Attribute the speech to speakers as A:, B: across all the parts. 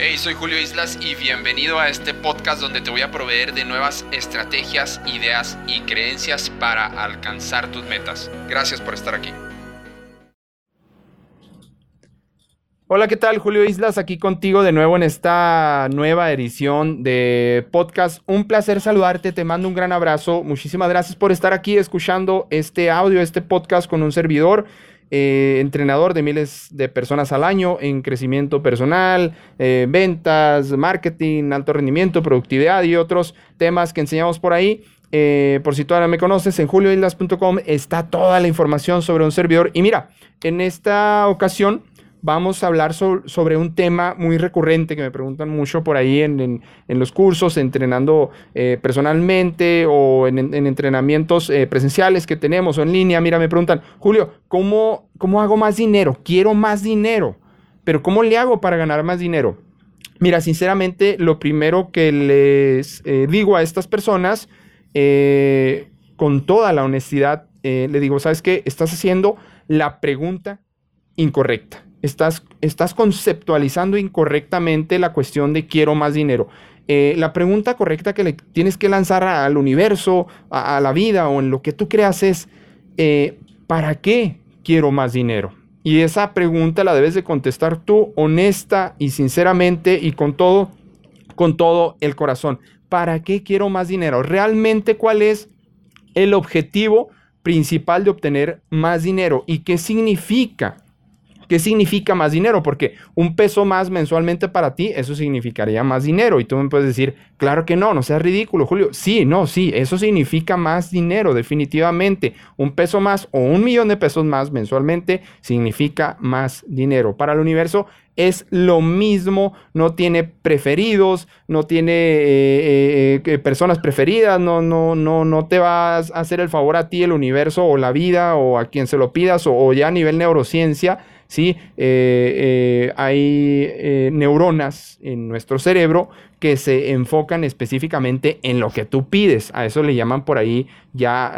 A: Hey, soy Julio Islas y bienvenido a este podcast donde te voy a proveer de nuevas estrategias, ideas y creencias para alcanzar tus metas. Gracias por estar aquí.
B: Hola, ¿qué tal? Julio Islas aquí contigo de nuevo en esta nueva edición de podcast. Un placer saludarte, te mando un gran abrazo. Muchísimas gracias por estar aquí escuchando este audio, este podcast con un servidor. Eh, entrenador de miles de personas al año en crecimiento personal, eh, ventas, marketing, alto rendimiento, productividad y otros temas que enseñamos por ahí. Eh, por si todavía me conoces, en julioislas.com está toda la información sobre un servidor. Y mira, en esta ocasión vamos a hablar sobre un tema muy recurrente que me preguntan mucho por ahí en, los cursos, entrenando eh, personalmente o en, entrenamientos eh, presenciales que tenemos o en línea. Mira, me preguntan, Julio, ¿cómo, ¿cómo hago más dinero? Quiero más dinero, pero ¿cómo le hago para ganar más dinero? Mira, sinceramente, lo primero que les eh, digo a estas personas, con toda la honestidad, le digo, ¿sabes qué? Estás haciendo la pregunta incorrecta estás, conceptualizando incorrectamente la cuestión de quiero más dinero. Eh, la pregunta correcta que le tienes que lanzar al universo, a, la vida o en lo que tú creas es, eh, ¿para qué quiero más dinero? Y esa pregunta la debes de contestar tú honesta y sinceramente y con todo, con todo el corazón. ¿Para qué quiero más dinero? ¿Realmente cuál es el objetivo principal de obtener más dinero? ¿Y qué significa ¿Qué significa más dinero? Porque un peso más mensualmente para ti, eso significaría más dinero. Y tú me puedes decir, claro que no, no seas ridículo, Julio. Sí, no, sí, eso significa más dinero, definitivamente. Un peso más o un millón de pesos más mensualmente significa más dinero. Para el universo es lo mismo, no tiene preferidos, no tiene eh, eh, eh, personas preferidas, no, no, no, no te vas a hacer el favor a ti, el universo o la vida o a quien se lo pidas o, o ya a nivel neurociencia ¿sí? Eh, eh, hay eh, neuronas en nuestro cerebro que se enfocan específicamente en lo que tú pides. A eso le llaman por ahí ya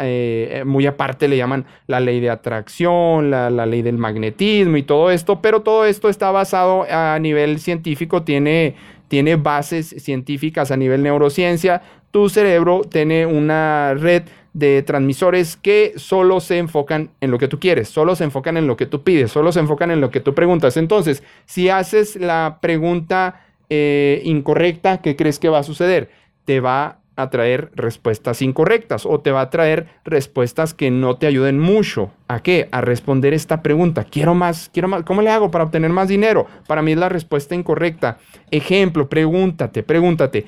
B: muy aparte, le llaman la ley de atracción, la, la, ley del magnetismo y todo esto, pero todo esto está basado a nivel científico, tiene, tiene bases científicas a nivel neurociencia. Tu cerebro tiene una red de transmisores que solo se enfocan en lo que tú quieres, solo se enfocan en lo que tú pides, solo se enfocan en lo que tú preguntas. Entonces, si haces la pregunta eh, incorrecta, ¿qué crees que va a suceder? Te va a traer respuestas incorrectas o te va a traer respuestas que no te ayuden mucho. ¿A qué? A responder esta pregunta. Quiero más, quiero más. ¿Cómo le hago para obtener más dinero? Para mí es la respuesta incorrecta. Ejemplo, pregúntate, pregúntate.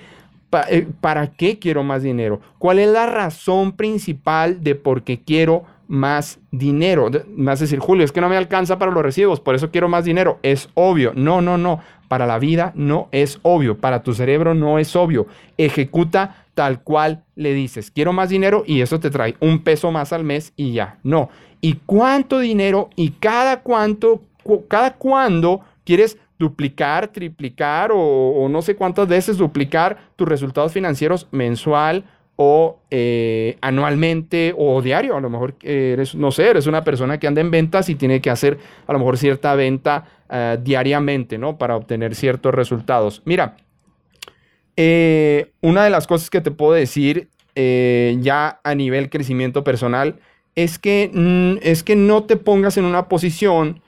B: Eh, ¿Para qué quiero más dinero? ¿Cuál es la razón principal de por qué quiero más dinero? Me vas a decir, Julio, es que no me alcanza para los recibos, por eso quiero más dinero. Es obvio. No, no, no. Para la vida no es obvio. Para tu cerebro no es obvio. Ejecuta tal cual le dices. Quiero más dinero y eso te trae un peso más al mes y ya. No. ¿Y cuánto dinero y cada cuánto, cada cuándo quieres duplicar, triplicar o, no sé cuántas veces duplicar tus resultados financieros mensual o eh, anualmente o diario. A lo mejor eres, no sé, eres una persona que anda en ventas y tiene que hacer a lo mejor cierta venta eh, diariamente, ¿no? Para obtener ciertos resultados. Mira, eh, una de las cosas que te puedo decir ya a nivel crecimiento personal es que, mm, es que no te pongas en una posición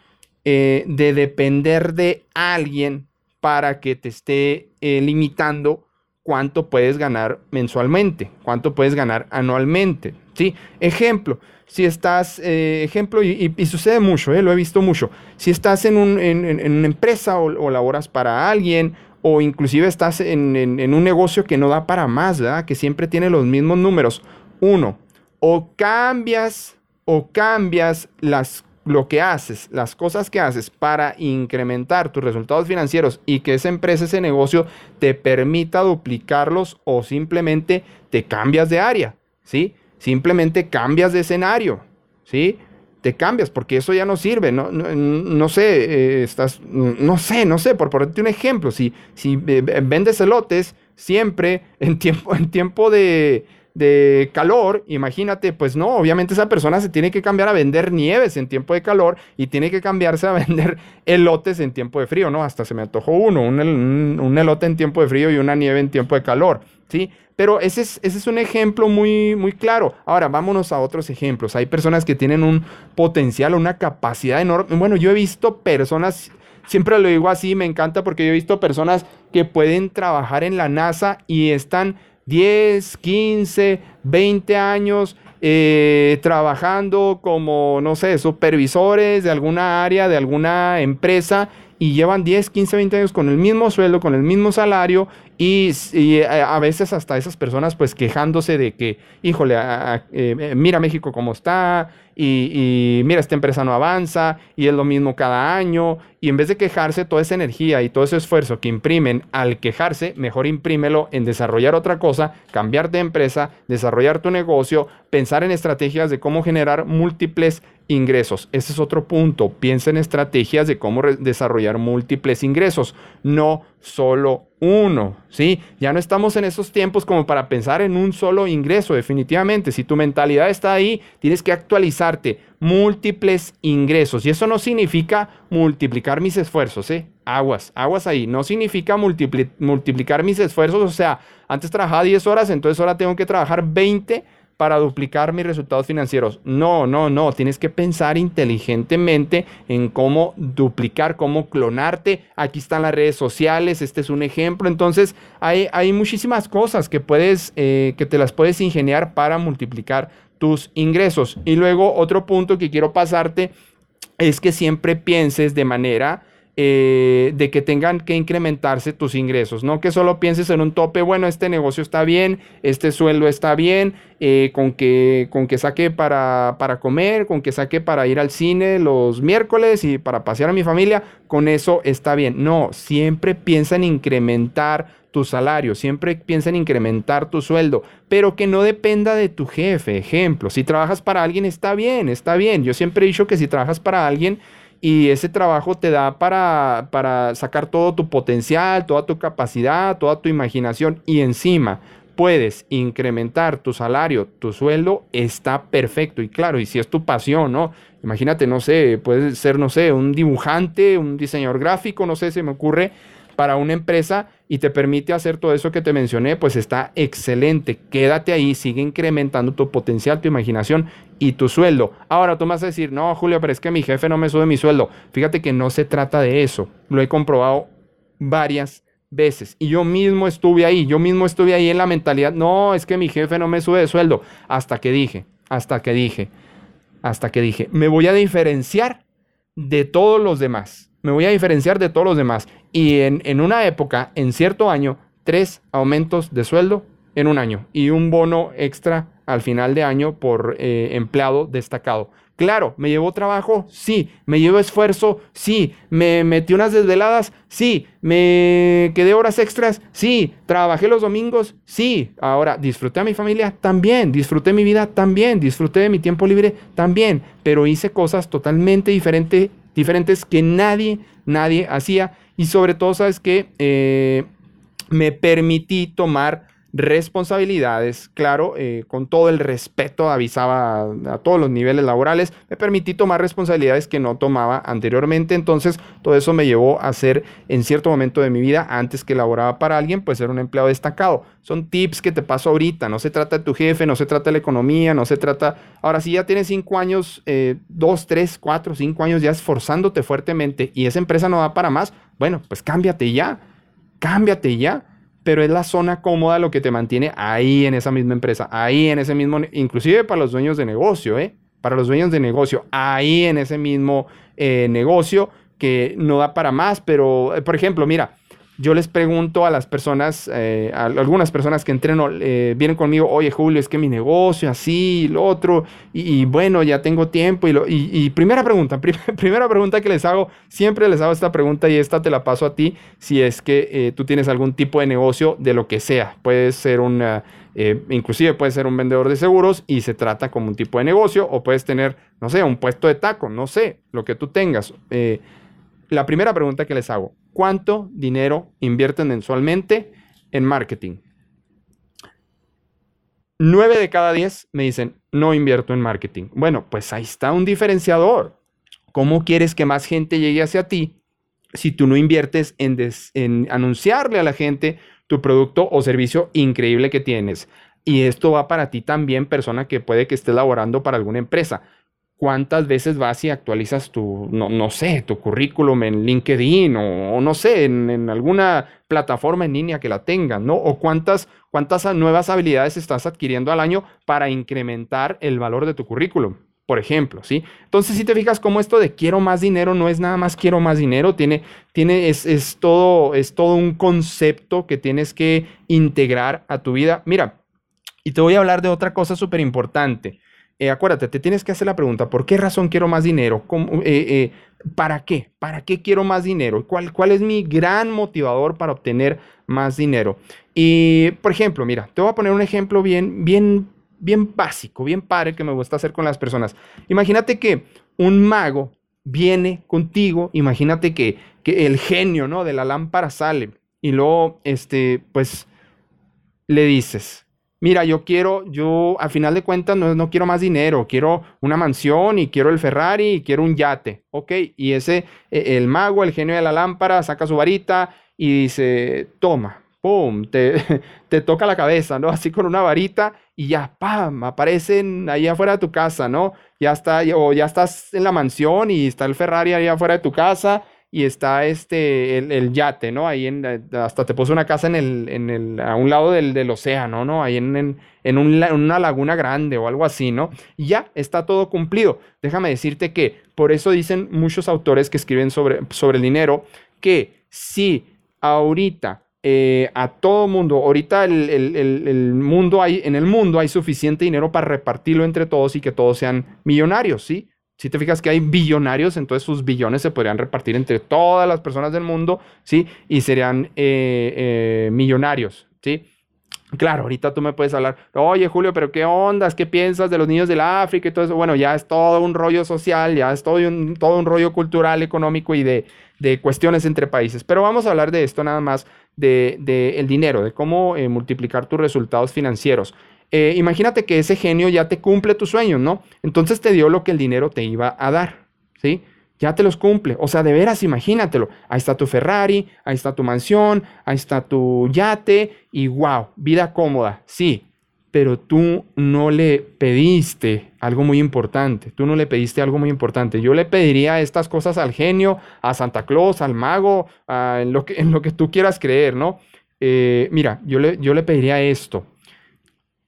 B: eh, de depender de alguien para que te esté eh, limitando cuánto puedes ganar mensualmente, cuánto puedes ganar anualmente. ¿sí? Ejemplo, si estás, eh, ejemplo, y, sucede mucho, lo he visto mucho, si estás en, una empresa o, laboras para alguien o inclusive estás en, en, un negocio que no da para más, ¿verdad? que siempre tiene los mismos números. Uno, o cambias o cambias las lo que haces, las cosas que haces para incrementar tus resultados financieros y que esa empresa, ese negocio te permita duplicarlos o simplemente te cambias de área, ¿sí? Simplemente cambias de escenario, ¿sí? Te cambias porque eso ya no sirve, no, no, sé, eh, estás, no sé, no sé, por ponerte un ejemplo, si, si eh, vendes elotes siempre en tiempo, en tiempo de, de calor, imagínate, pues no, obviamente esa persona se tiene que cambiar a vender nieves en tiempo de calor y tiene que cambiarse a vender elotes en tiempo de frío, ¿no? Hasta se me antojó uno, un, elote en tiempo de frío y una nieve en tiempo de calor, ¿sí? Pero ese es, ese es un ejemplo muy, muy claro. Ahora, vámonos a otros ejemplos. Hay personas que tienen un potencial, una capacidad enorme. Bueno, yo he visto personas siempre lo digo así, me encanta porque yo he visto personas que pueden trabajar en la NASA y están 10, 15, 20 años eh, trabajando como, no sé, supervisores de alguna área, de alguna empresa y llevan 10, 15, 20 años con el mismo sueldo, con el mismo salario y, eh, a veces hasta esas personas pues quejándose de que, híjole, eh, mira México cómo está y, mira, esta empresa no avanza y es lo mismo cada año y en vez de quejarse toda esa energía y todo ese esfuerzo que imprimen al quejarse, mejor imprímelo en desarrollar otra cosa, cambiar de empresa, desarrollar tu negocio, pensar en estrategias de cómo generar múltiples ingresos. Ese es otro punto. Piensa en estrategias de cómo desarrollar múltiples ingresos, no solo uno, ¿sí? Ya no estamos en esos tiempos como para pensar en un solo ingreso, definitivamente. Si tu mentalidad está ahí, tienes que actualizarte. Múltiples ingresos. Y eso no significa multiplicar mis esfuerzos, ¿eh? Aguas, aguas ahí. No significa multiplicar mis esfuerzos. O sea, antes trabajaba 10 horas, entonces ahora tengo que trabajar 20 para duplicar mis resultados financieros. No, no, no. Tienes que pensar inteligentemente en cómo duplicar, cómo clonarte. Aquí están las redes sociales. Este es un ejemplo. Entonces, hay, hay muchísimas cosas que puedes, eh, que te las puedes ingeniar para multiplicar tus ingresos. Y luego, otro punto que quiero pasarte es que siempre pienses de manera eh, de que tengan que incrementarse tus ingresos, no que solo pienses en un tope, bueno, este negocio está bien, este sueldo está bien, eh, con, que, con que saque para, para comer, con que saque para ir al cine los miércoles y para pasear a mi familia, con eso está bien. No, siempre piensa en incrementar tu salario, siempre piensa en incrementar tu sueldo, pero que no dependa de tu jefe. Ejemplo, si trabajas para alguien está bien, está bien. Yo siempre he dicho que si trabajas para alguien, y ese trabajo te da para, para sacar todo tu potencial, toda tu capacidad, toda tu imaginación y encima puedes incrementar tu salario, tu sueldo, está perfecto. Y claro, y si es tu pasión, ¿no? Imagínate, no sé, puedes ser, no sé, un dibujante, un diseñador gráfico, no sé, se me ocurre para una empresa y te permite hacer todo eso que te mencioné, pues está excelente. Quédate ahí, sigue incrementando tu potencial, tu imaginación y tu sueldo. Ahora tú vas a decir, no, Julio, pero es que mi jefe no me sube mi sueldo. Fíjate que no se trata de eso. Lo he comprobado varias veces. Y yo mismo estuve ahí, yo mismo estuve ahí en la mentalidad, no, es que mi jefe no me sube de sueldo. Hasta que dije, hasta que dije, hasta que dije, me voy a diferenciar de todos los demás me voy a diferenciar de todos los demás. Y en, una época, en cierto año, tres aumentos de sueldo en un año y un bono extra al final de año por eh, empleado destacado. Claro, ¿me llevó trabajo? Sí. ¿Me llevó esfuerzo? Sí. ¿Me metí unas desveladas? Sí. ¿Me quedé horas extras? Sí. ¿Trabajé los domingos? Sí. Ahora, ¿disfruté a mi familia? También. ¿Disfruté mi vida? También. ¿Disfruté de mi tiempo libre? También. Pero hice cosas totalmente diferentes diferentes que nadie, nadie hacía. Y sobre todo, sabes que eh, me permití tomar responsabilidades, claro, eh, con todo el respeto, avisaba a, todos los niveles laborales, me permití tomar responsabilidades que no tomaba anteriormente, entonces todo eso me llevó a ser en cierto momento de mi vida, antes que laboraba para alguien, pues ser un empleado destacado. Son tips que te paso ahorita, no se trata de tu jefe, no se trata de la economía, no se trata, ahora si ya tienes cinco años, eh, dos, tres, cuatro, cinco años ya esforzándote fuertemente y esa empresa no va para más, bueno, pues cámbiate ya, cámbiate ya pero es la zona cómoda lo que te mantiene ahí en esa misma empresa, ahí en ese mismo, inclusive para los dueños de negocio, ¿eh? Para los dueños de negocio, ahí en ese mismo eh, negocio que no da para más, pero, eh, por ejemplo, mira, yo les pregunto a las personas, eh, a algunas personas que entreno, eh, vienen conmigo, oye Julio, es que mi negocio, así, lo otro, y, bueno, ya tengo tiempo. Y, lo, y, primera pregunta, primera pregunta que les hago, siempre les hago esta pregunta y esta te la paso a ti, si es que eh, tú tienes algún tipo de negocio de lo que sea. Puede ser una, inclusive puede ser un vendedor de seguros y se trata como un tipo de negocio, o puedes tener, no sé, un puesto de taco, no sé, lo que tú tengas la primera pregunta que les hago, ¿cuánto dinero invierten mensualmente en marketing? 9 de cada 10 me dicen, no invierto en marketing. Bueno, pues ahí está un diferenciador. ¿Cómo quieres que más gente llegue hacia ti si tú no inviertes en, en anunciarle a la gente tu producto o servicio increíble que tienes? Y esto va para ti también, persona que puede que esté laborando para alguna empresa. ¿Cuántas veces vas y actualizas tu, no, no sé, tu currículum en LinkedIn o, no sé, en, alguna plataforma en línea que la tengan, ¿no? O cuántas, cuántas nuevas habilidades estás adquiriendo al año para incrementar el valor de tu currículum, por ejemplo, ¿sí? Entonces, si te fijas cómo esto de quiero más dinero no es nada más quiero más dinero, tiene, tiene, es, es todo, es todo un concepto que tienes que integrar a tu vida. Mira, y te voy a hablar de otra cosa súper importante. Eh, acuérdate, te tienes que hacer la pregunta, ¿por qué razón quiero más dinero? Eh, eh, ¿Para qué? ¿Para qué quiero más dinero? ¿Cuál, ¿Cuál es mi gran motivador para obtener más dinero? Y, por ejemplo, mira, te voy a poner un ejemplo bien, bien, bien básico, bien padre que me gusta hacer con las personas. Imagínate que un mago viene contigo, imagínate que, que el genio, ¿no? De la lámpara sale y luego, este, pues, le dices, mira, yo quiero, yo a final de cuentas no, no, quiero más dinero, quiero una mansión y quiero el Ferrari y quiero un yate, ¿ok? Y ese, e, el mago, el genio de la lámpara, saca su varita y dice, toma, ¡pum! Te, te toca la cabeza, ¿no? Así con una varita y ya, ¡pam! Aparecen ahí afuera de tu casa, ¿no? Ya está, o ya estás en la mansión y está el Ferrari ahí afuera de tu casa y está este, el, yate, ¿no? Ahí en, hasta te puso una casa en el, en el, a un lado del, del océano, ¿no? Ahí en, en, en una laguna grande o algo así, ¿no? Y ya está todo cumplido. Déjame decirte que por eso dicen muchos autores que escriben sobre, sobre el dinero que si ahorita eh, a todo mundo, ahorita el, el, el, mundo hay, en el mundo hay suficiente dinero para repartirlo entre todos y que todos sean millonarios, ¿sí? Si te fijas que hay billonarios, entonces sus billones se podrían repartir entre todas las personas del mundo, ¿sí? Y serían eh, eh, millonarios, ¿sí? Claro, ahorita tú me puedes hablar, oye Julio, pero ¿qué ondas? ¿Qué piensas de los niños del África y todo eso? Bueno, ya es todo un rollo social, ya es todo un, todo un rollo cultural, económico y de, de cuestiones entre países. Pero vamos a hablar de esto nada más, de, de el dinero, de cómo eh, multiplicar tus resultados financieros. Eh, imagínate que ese genio ya te cumple tus sueños, ¿no? Entonces te dio lo que el dinero te iba a dar, ¿sí? Ya te los cumple. O sea, de veras, imagínatelo. Ahí está tu Ferrari, ahí está tu mansión, ahí está tu yate y wow, vida cómoda, sí. Pero tú no le pediste algo muy importante. Tú no le pediste algo muy importante. Yo le pediría estas cosas al genio, a Santa Claus, al mago, en, lo que, en lo que tú quieras creer, ¿no? Eh, mira, yo le, yo le pediría esto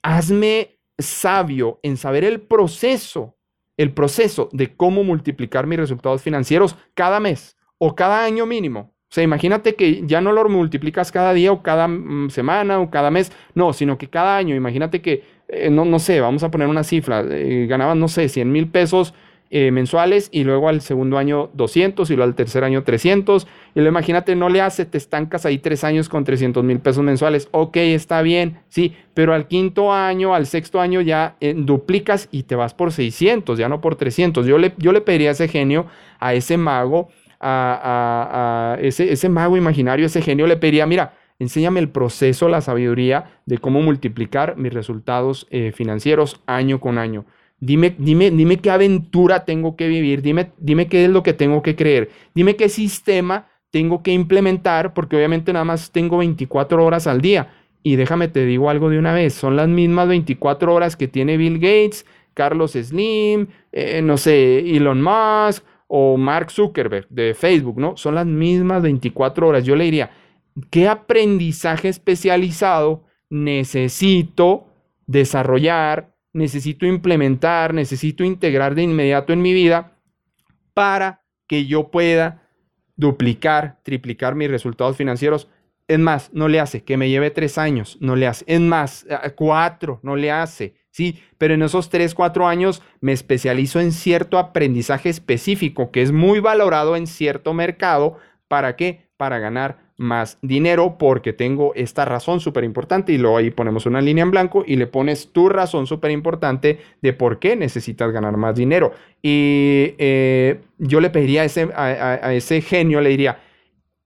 B: hazme sabio en saber el proceso, el proceso de cómo multiplicar mis resultados financieros cada mes o cada año mínimo. O sea, imagínate que ya no lo multiplicas cada día o cada mm, semana o cada mes, no, sino que cada año, imagínate que, eh, no, no sé, vamos a poner una cifra, eh, ganaban, no sé, 100 mil pesos eh, mensuales y luego al segundo año 200 y luego al tercer año 300. Y lo imagínate, no le hace, te estancas ahí tres años con 300 mil pesos mensuales. Ok, está bien, sí, pero al quinto año, al sexto año ya eh, duplicas y te vas por 600, ya no por 300. Yo le, yo le pediría a ese genio, a ese mago, a, ese, ese mago imaginario, ese genio, le pediría, mira, enséñame el proceso, la sabiduría de cómo multiplicar mis resultados eh, financieros año con año. Dime, dime, dime qué aventura tengo que vivir, dime, dime qué es lo que tengo que creer, dime qué sistema tengo que implementar, porque obviamente nada más tengo 24 horas al día. Y déjame te digo algo de una vez, son las mismas 24 horas que tiene Bill Gates, Carlos Slim, eh, no sé, Elon Musk o Mark Zuckerberg de Facebook, ¿no? Son las mismas 24 horas. Yo le diría, ¿qué aprendizaje especializado necesito desarrollar necesito implementar, necesito integrar de inmediato en mi vida para que yo pueda duplicar, triplicar mis resultados financieros. Es más, no le hace que me lleve tres años, no le hace. Es más, cuatro, no le hace. Sí, pero en esos tres, cuatro años me especializo en cierto aprendizaje específico que es muy valorado en cierto mercado. ¿Para qué? Para ganar más dinero porque tengo esta razón súper importante y luego ahí ponemos una línea en blanco y le pones tu razón súper importante de por qué necesitas ganar más dinero. Y eh, yo le pediría a ese, a, ese genio, le diría,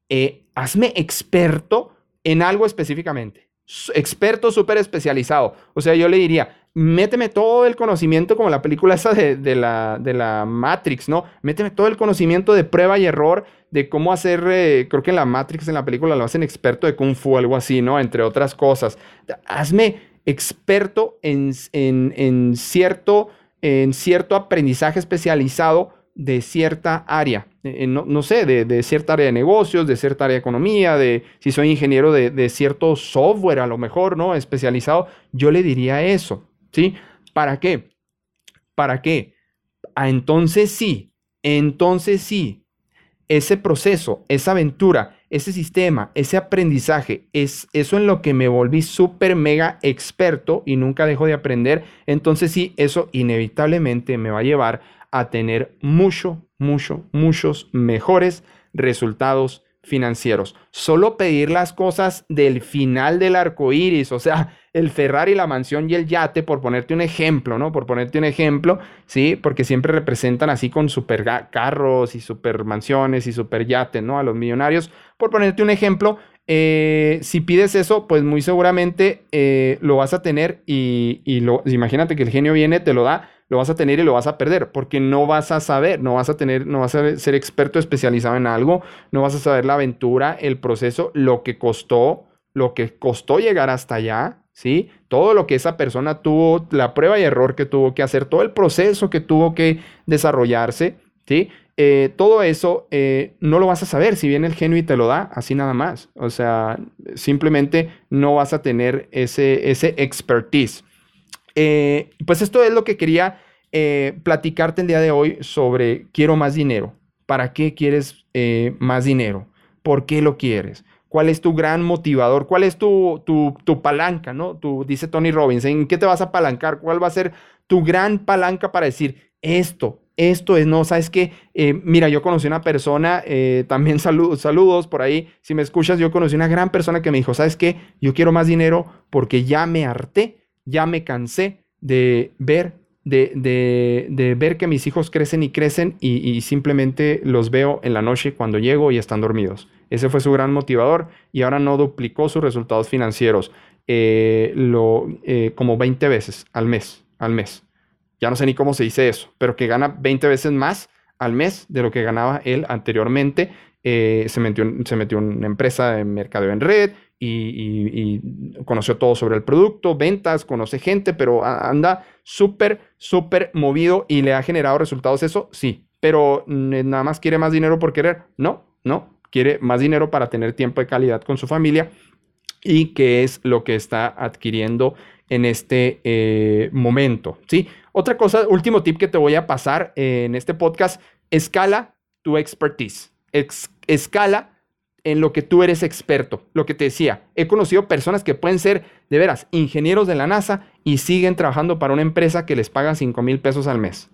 B: eh, hazme experto en algo específicamente, experto súper especializado. O sea, yo le diría, méteme todo el conocimiento, como la película esa de, la, de la Matrix, ¿no? Méteme todo el conocimiento de prueba y error, de cómo hacer, eh, creo que en la Matrix, en la película, lo hacen experto de Kung Fu, algo así, ¿no? Entre otras cosas. Hazme experto en, en, cierto, en cierto aprendizaje especializado de cierta área, no, sé, de, cierta área de negocios, de cierta área de economía, de si soy ingeniero de, de, cierto software a lo mejor, ¿no? Especializado, yo le diría eso, ¿sí? ¿Para qué? ¿Para qué? Ah, entonces sí, entonces sí, ese proceso, esa aventura, ese sistema, ese aprendizaje, es eso en lo que me volví súper mega experto y nunca dejo de aprender, entonces sí, eso inevitablemente me va a llevar a tener mucho, mucho, muchos mejores resultados financieros. Solo pedir las cosas del final del arco iris, o sea, el Ferrari, la mansión y el yate, por ponerte un ejemplo, ¿no? Por ponerte un ejemplo, ¿sí? Porque siempre representan así con super carros y super mansiones y super yates, ¿no? A los millonarios. Por ponerte un ejemplo, eh, si pides eso, pues muy seguramente eh, lo vas a tener y, y lo, imagínate que el genio viene, te lo da, lo vas a tener y lo vas a perder, porque no vas a saber, no vas a tener, no vas a ser experto especializado en algo, no vas a saber la aventura, el proceso, lo que costó, lo que costó llegar hasta allá, ¿sí? Todo lo que esa persona tuvo, la prueba y error que tuvo que hacer, todo el proceso que tuvo que desarrollarse, ¿sí? Eh, todo eso eh, no lo vas a saber si viene el genio y te lo da, así nada más. O sea, simplemente no vas a tener ese, ese expertise. Eh, pues esto es lo que quería eh, platicarte el día de hoy sobre quiero más dinero. ¿Para qué quieres eh, más dinero? ¿Por qué lo quieres? ¿Cuál es tu gran motivador? ¿Cuál es tu, tu, palanca? ¿no? Tu, dice Tony Robbins, ¿en qué te vas a apalancar? ¿Cuál va a ser tu gran palanca para decir esto? Esto es, no, sabes que, mira, yo conocí una persona, también saludos, saludos por ahí, si me escuchas, yo conocí una gran persona que me dijo, sabes qué, yo quiero más dinero porque ya me harté ya me cansé de ver, de, ver que mis hijos crecen y crecen y, simplemente los veo en la noche cuando llego y están dormidos. Ese fue su gran motivador y ahora no duplicó sus resultados financieros eh, lo, eh, como 20 veces al mes, al mes. Ya no sé ni cómo se dice eso, pero que gana 20 veces más al mes de lo que ganaba él anteriormente. Eh, se, metió, se metió en una empresa de mercadeo en red y, conoció todo sobre el producto, ventas, conoce gente, pero anda súper, súper movido y le ha generado resultados eso, sí, pero nada más quiere más dinero por querer, no, no, quiere más dinero para tener tiempo de calidad con su familia y qué es lo que está adquiriendo en este eh, momento, ¿sí? Otra cosa, último tip que te voy a pasar en este podcast, escala tu expertise, escala en lo que tú eres experto. Lo que te decía, he conocido personas que pueden ser, de veras, ingenieros de la NASA y siguen trabajando para una empresa que les paga 5 mil pesos al mes.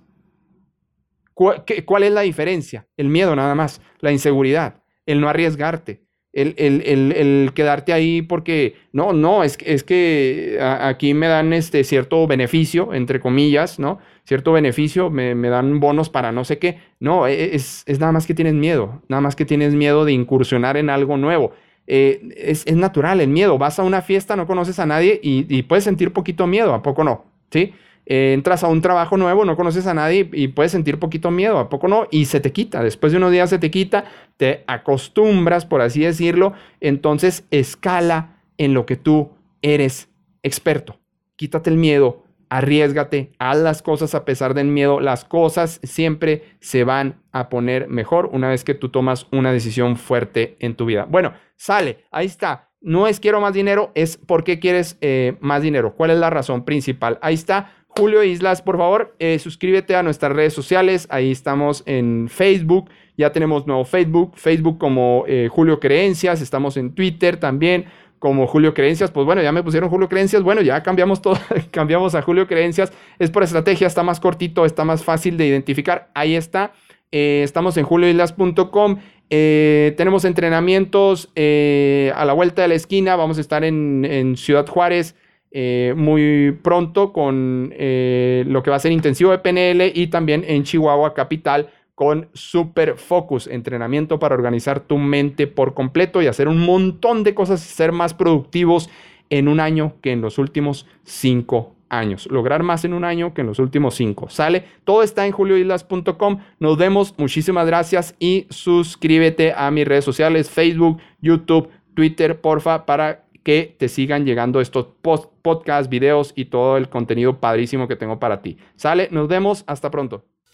B: ¿Cuál es la diferencia? El miedo nada más, la inseguridad, el no arriesgarte, el, quedarte ahí porque, no, no, es, es que aquí me dan este cierto beneficio, entre comillas, ¿no? Cierto beneficio, me, dan bonos para no sé qué. No, e, es, nada más que tienes miedo, nada más que tienes miedo de incursionar en algo nuevo. Eh, es, natural el miedo, vas a una fiesta, no conoces a nadie y, y puedes sentir poquito miedo, ¿a poco no? ¿Sí? Eh, entras a un trabajo nuevo, no conoces a nadie y puedes sentir poquito miedo, ¿a poco no? Y se te quita, después de unos días se te quita, te acostumbras, por así decirlo, entonces escala en lo que tú eres experto. Quítate el miedo, arriesgate, haz las cosas a pesar del miedo, las cosas siempre se van a poner mejor una vez que tú tomas una decisión fuerte en tu vida. Bueno, sale, ahí está. No es quiero más dinero, es por qué quieres eh, más dinero. ¿Cuál es la razón principal? Ahí está. Julio Islas, por favor, eh, suscríbete a nuestras redes sociales. Ahí estamos en Facebook. Ya tenemos nuevo Facebook. Facebook como eh, Julio Creencias. Estamos en Twitter también como Julio Creencias. Pues bueno, ya me pusieron Julio Creencias. Bueno, ya cambiamos todo. cambiamos a Julio Creencias. Es por estrategia. Está más cortito. Está más fácil de identificar. Ahí está. Eh, estamos en julioislas.com. tenemos entrenamientos a la vuelta de la esquina. Vamos a estar en, en Ciudad Juárez. Eh, muy pronto con eh, lo que va a ser intensivo de PNL y también en Chihuahua Capital con Super Focus, entrenamiento para organizar tu mente por completo y hacer un montón de cosas y ser más productivos en un año que en los últimos cinco años. Lograr más en un año que en los últimos cinco. ¿Sale? Todo está en julioislas.com. Nos vemos. Muchísimas gracias y suscríbete a mis redes sociales, Facebook, YouTube, Twitter, porfa, para que te sigan llegando estos podcasts, videos y todo el contenido padrísimo que tengo para ti. ¿Sale? Nos vemos. Hasta pronto.